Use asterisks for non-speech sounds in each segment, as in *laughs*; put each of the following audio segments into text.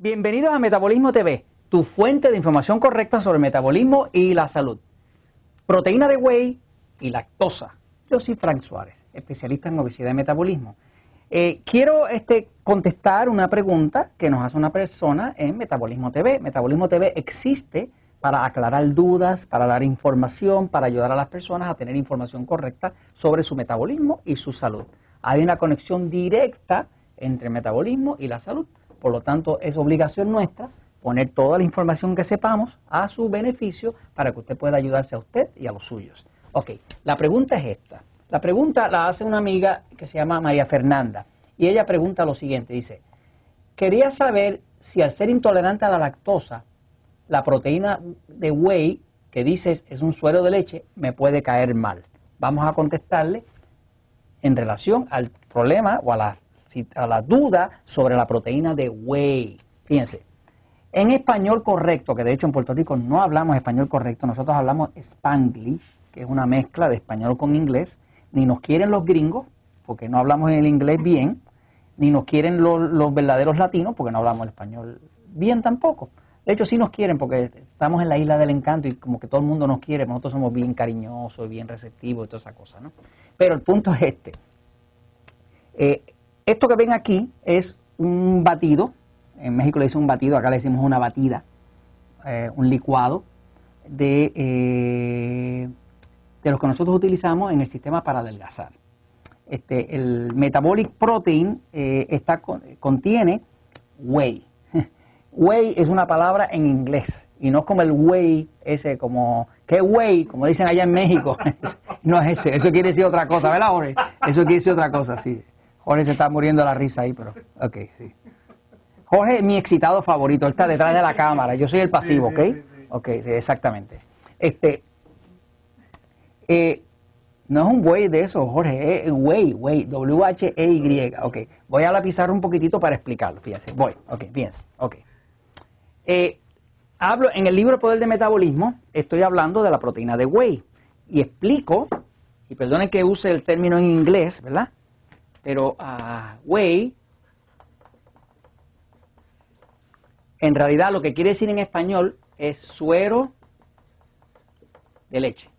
Bienvenidos a Metabolismo TV, tu fuente de información correcta sobre el metabolismo y la salud. Proteína de whey y lactosa. Yo soy Frank Suárez, especialista en obesidad y metabolismo. Eh, quiero este, contestar una pregunta que nos hace una persona en Metabolismo TV. Metabolismo TV existe para aclarar dudas, para dar información, para ayudar a las personas a tener información correcta sobre su metabolismo y su salud. Hay una conexión directa entre metabolismo y la salud. Por lo tanto, es obligación nuestra poner toda la información que sepamos a su beneficio para que usted pueda ayudarse a usted y a los suyos. Ok, la pregunta es esta. La pregunta la hace una amiga que se llama María Fernanda y ella pregunta lo siguiente, dice, quería saber si al ser intolerante a la lactosa, la proteína de whey que dices es un suero de leche me puede caer mal. Vamos a contestarle en relación al problema o a la a la duda sobre la proteína de whey. Fíjense, en español correcto, que de hecho en Puerto Rico no hablamos español correcto, nosotros hablamos spanglish, que es una mezcla de español con inglés, ni nos quieren los gringos, porque no hablamos el inglés bien, ni nos quieren los, verdaderos latinos, porque no hablamos el español bien tampoco. De hecho, sí nos quieren porque estamos en la isla del encanto y como que todo el mundo nos quiere, nosotros somos bien cariñosos, bien receptivos y toda esa cosa, ¿no? Pero el punto es este. Eh, esto que ven aquí es un batido, en México le dicen un batido, acá le decimos una batida, eh, un licuado de, eh, de los que nosotros utilizamos en el sistema para adelgazar. Este, el metabolic protein eh, está, contiene whey. *laughs* whey es una palabra en inglés y no es como el whey ese como ¿qué whey? como dicen allá en México. *laughs* no es ese, eso quiere decir otra cosa, ¿verdad, Jorge? Eso quiere decir otra cosa, sí. Jorge se está muriendo la risa ahí, pero. Ok, sí. Jorge es mi excitado favorito, él está detrás de la cámara, yo soy el pasivo, ¿ok? Ok, sí, exactamente. Este. Eh, no es un güey de eso, Jorge, es güey, güey, W-H-E-Y. Ok, voy a la pizarra un poquitito para explicarlo, fíjense. Voy, ok, fíjense, ok. Eh, hablo, en el libro Poder de Metabolismo, estoy hablando de la proteína de whey y explico, y perdonen que use el término en inglés, ¿verdad? Pero uh, whey, en realidad lo que quiere decir en español es suero de leche.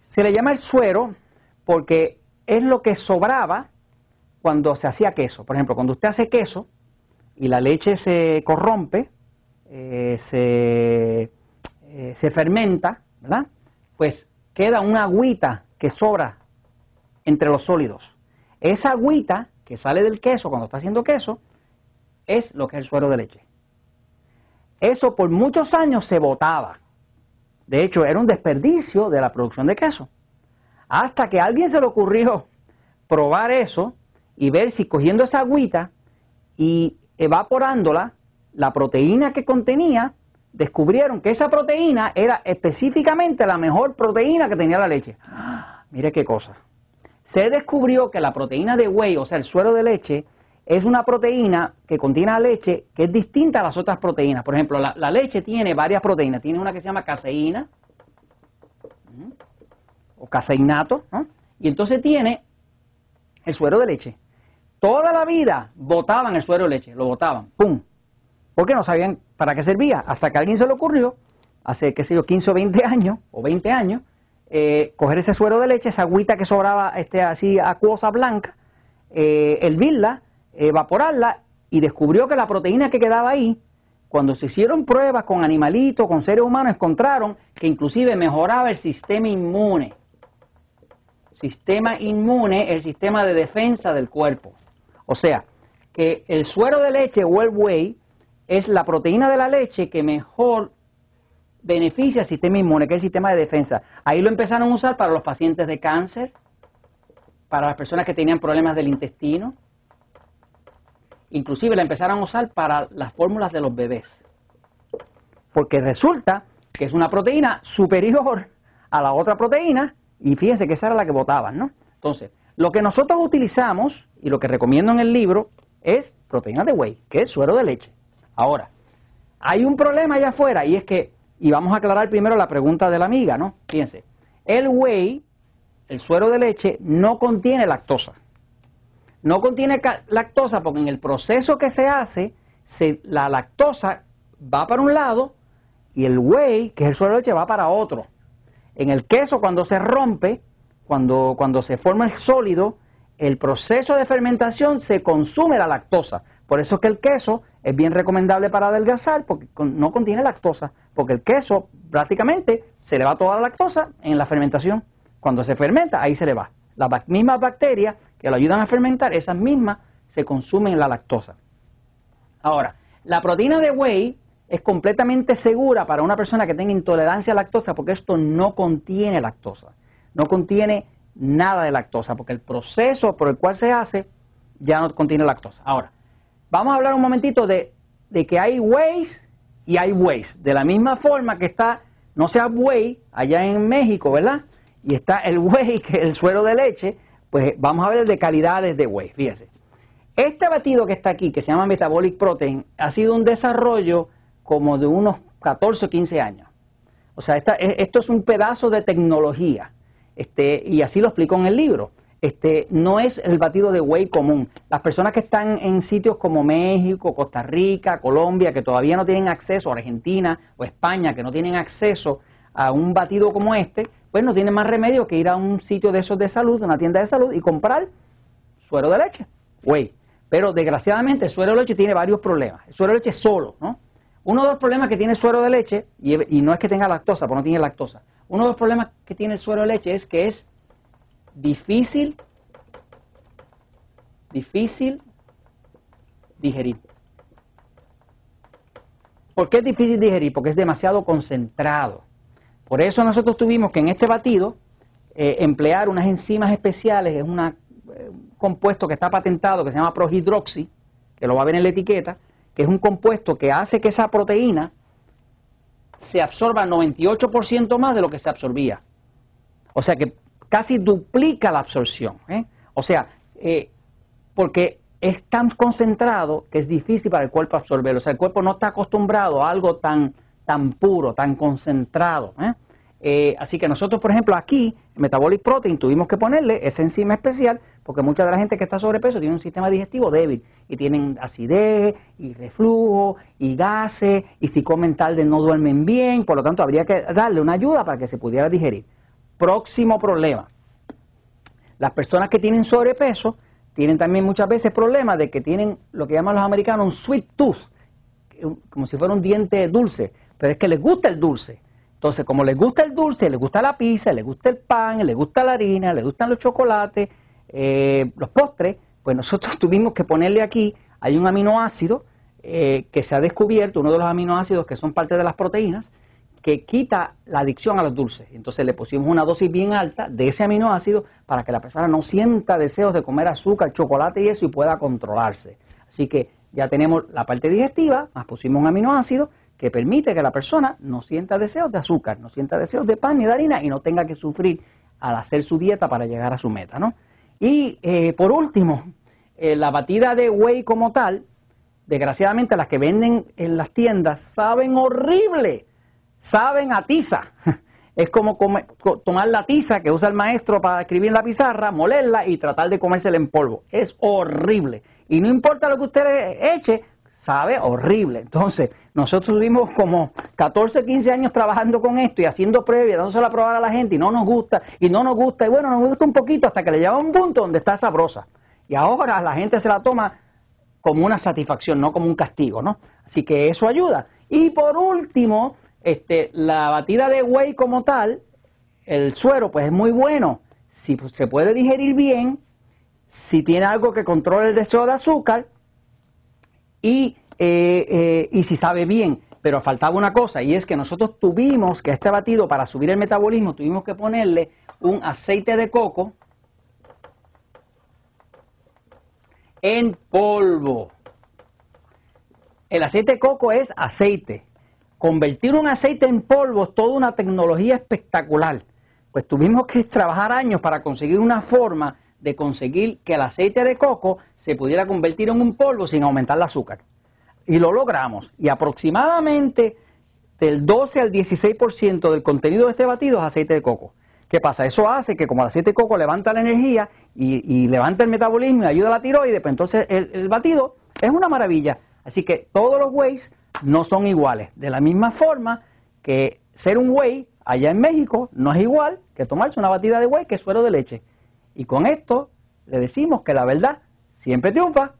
Se le llama el suero porque es lo que sobraba cuando se hacía queso. Por ejemplo, cuando usted hace queso y la leche se corrompe, eh, se, eh, se fermenta, ¿verdad? Pues queda una agüita que sobra entre los sólidos. Esa agüita que sale del queso cuando está haciendo queso es lo que es el suero de leche. Eso por muchos años se botaba. De hecho, era un desperdicio de la producción de queso. Hasta que a alguien se le ocurrió probar eso y ver si cogiendo esa agüita y evaporándola, la proteína que contenía descubrieron que esa proteína era específicamente la mejor proteína que tenía la leche. mire qué cosa. Se descubrió que la proteína de whey, o sea, el suero de leche, es una proteína que contiene la leche que es distinta a las otras proteínas. Por ejemplo, la, leche tiene varias proteínas. Tiene una que se llama caseína o caseinato, y entonces tiene el suero de leche. Toda la vida botaban el suero de leche, lo botaban, ¡pum! Porque no sabían para qué servía, hasta que a alguien se le ocurrió, hace, qué sé yo, 15 o 20 años, o 20 años, eh, coger ese suero de leche, esa agüita que sobraba este, así acuosa blanca, eh, hervirla, evaporarla, y descubrió que la proteína que quedaba ahí, cuando se hicieron pruebas con animalitos, con seres humanos, encontraron que inclusive mejoraba el sistema inmune. Sistema inmune, el sistema de defensa del cuerpo. O sea, que el suero de leche o el whey es la proteína de la leche que mejor beneficia al sistema inmune, que es el sistema de defensa. Ahí lo empezaron a usar para los pacientes de cáncer, para las personas que tenían problemas del intestino. Inclusive la empezaron a usar para las fórmulas de los bebés. Porque resulta que es una proteína superior a la otra proteína y fíjense que esa era la que votaban, ¿no? Entonces, lo que nosotros utilizamos y lo que recomiendo en el libro es proteína de whey, que es suero de leche. Ahora, hay un problema allá afuera y es que, y vamos a aclarar primero la pregunta de la amiga, ¿no? Fíjense, el whey, el suero de leche, no contiene lactosa. No contiene lactosa porque en el proceso que se hace, la lactosa va para un lado y el whey, que es el suero de leche, va para otro. En el queso, cuando se rompe, cuando, cuando se forma el sólido, el proceso de fermentación se consume la lactosa. Por eso es que el queso es bien recomendable para adelgazar porque no contiene lactosa, porque el queso prácticamente se le va toda la lactosa en la fermentación. Cuando se fermenta, ahí se le va. Las mismas bacterias que lo ayudan a fermentar, esas mismas se consumen en la lactosa. Ahora, la proteína de whey es completamente segura para una persona que tenga intolerancia a lactosa porque esto no contiene lactosa. No contiene nada de lactosa porque el proceso por el cual se hace ya no contiene lactosa. Ahora, vamos a hablar un momentito de, que hay wheys y hay wheys. De la misma forma que está, no sea whey allá en México, ¿verdad? Y está el whey, *laughs* que es el suero de leche, pues vamos a ver de calidades de whey. Fíjese. Este batido que está aquí, que se llama Metabolic Protein, ha sido un desarrollo como de unos 14 o 15 años. O sea, esto es un pedazo de tecnología. Este, y así lo explico en el libro. Este, no es el batido de whey común. Las personas que están en sitios como México, Costa Rica, Colombia, que todavía no tienen acceso, Argentina o España, que no tienen acceso a un batido como este, pues no tienen más remedio que ir a un sitio de esos de salud, una tienda de salud, y comprar suero de leche, whey. Pero desgraciadamente el suero de leche tiene varios problemas. El suero de leche solo, ¿no? Uno de los problemas que tiene el suero de leche, y, no es que tenga lactosa, porque no tiene lactosa, uno de los problemas que tiene el suero de leche es que es difícil, difícil digerir. ¿Por qué es difícil digerir? Porque es demasiado concentrado. Por eso nosotros tuvimos que en este batido eh, emplear unas enzimas especiales, es un eh, compuesto que está patentado que se llama prohidroxi, que lo va a ver en la etiqueta, que es un compuesto que hace que esa proteína se absorba 98% más de lo que se absorbía. O sea que casi duplica la absorción. ¿eh? O sea, eh, porque es tan concentrado que es difícil para el cuerpo absorberlo. O sea, el cuerpo no está acostumbrado a algo tan, tan puro, tan concentrado. ¿eh? Así que nosotros, por ejemplo, aquí, Metabolic Protein, tuvimos que ponerle esa enzima especial porque mucha de la gente que está sobrepeso tiene un sistema digestivo débil y tienen acidez y reflujo y gases y si comen tarde no duermen bien, por lo tanto habría que darle una ayuda para que se pudiera digerir. Próximo problema. Las personas que tienen sobrepeso tienen también muchas veces problemas de que tienen lo que llaman los americanos un sweet tooth, como si fuera un diente dulce, pero es que les gusta el dulce. Entonces, como les gusta el dulce, les gusta la pizza, les gusta el pan, les gusta la harina, les gustan los chocolates, eh, los postres, pues nosotros *laughs* tuvimos que ponerle aquí, hay un aminoácido eh, que se ha descubierto, uno de los aminoácidos que son parte de las proteínas, que quita la adicción a los dulces. Entonces le pusimos una dosis bien alta de ese aminoácido para que la persona no sienta deseos de comer azúcar, chocolate y eso y pueda controlarse. Así que ya tenemos la parte digestiva, más pusimos un aminoácido que permite que la persona no sienta deseos de azúcar, no sienta deseos de pan ni de harina y no tenga que sufrir al hacer su dieta para llegar a su meta, ¿no? Y eh, por último, eh, la batida de whey como tal, desgraciadamente las que venden en las tiendas saben horrible, saben a tiza. *laughs* Es como tomar la tiza que usa el maestro para escribir en la pizarra, molerla y tratar de comérsela en polvo. Es horrible. Y no importa lo que usted eche, sabe horrible. Entonces, nosotros tuvimos como 14, 15 años trabajando con esto y haciendo previas, dándosela a probar a la gente y no nos gusta, y no nos gusta, y bueno, nos gusta un poquito hasta que le lleva a un punto donde está sabrosa. Y ahora la gente se la toma como una satisfacción, no como un castigo, ¿no? Así que eso ayuda. Y por último, este, la batida de whey como tal, el suero, pues es muy bueno. Si se puede digerir bien, si tiene algo que controle el deseo de azúcar, y, eh, eh, y si sabe bien. Pero faltaba una cosa y es que nosotros tuvimos que este batido para subir el metabolismo tuvimos que ponerle un aceite de coco en polvo. El aceite de coco es aceite. Convertir un aceite en polvo es toda una tecnología espectacular. Pues tuvimos que trabajar años para conseguir una forma de conseguir que el aceite de coco se pudiera convertir en un polvo sin aumentar el azúcar. Y lo logramos. Y aproximadamente del 12 al 16% del contenido de este batido es aceite de coco. ¿Qué pasa? Eso hace que como el aceite de coco levanta la energía y, levanta el metabolismo y ayuda a la tiroides, pues entonces el, el batido es una maravilla. Así que todos los whey's no son iguales. De la misma forma que ser un whey allá en México no es igual que tomarse una batida de whey que suero de leche. Y con esto le decimos que la verdad siempre triunfa.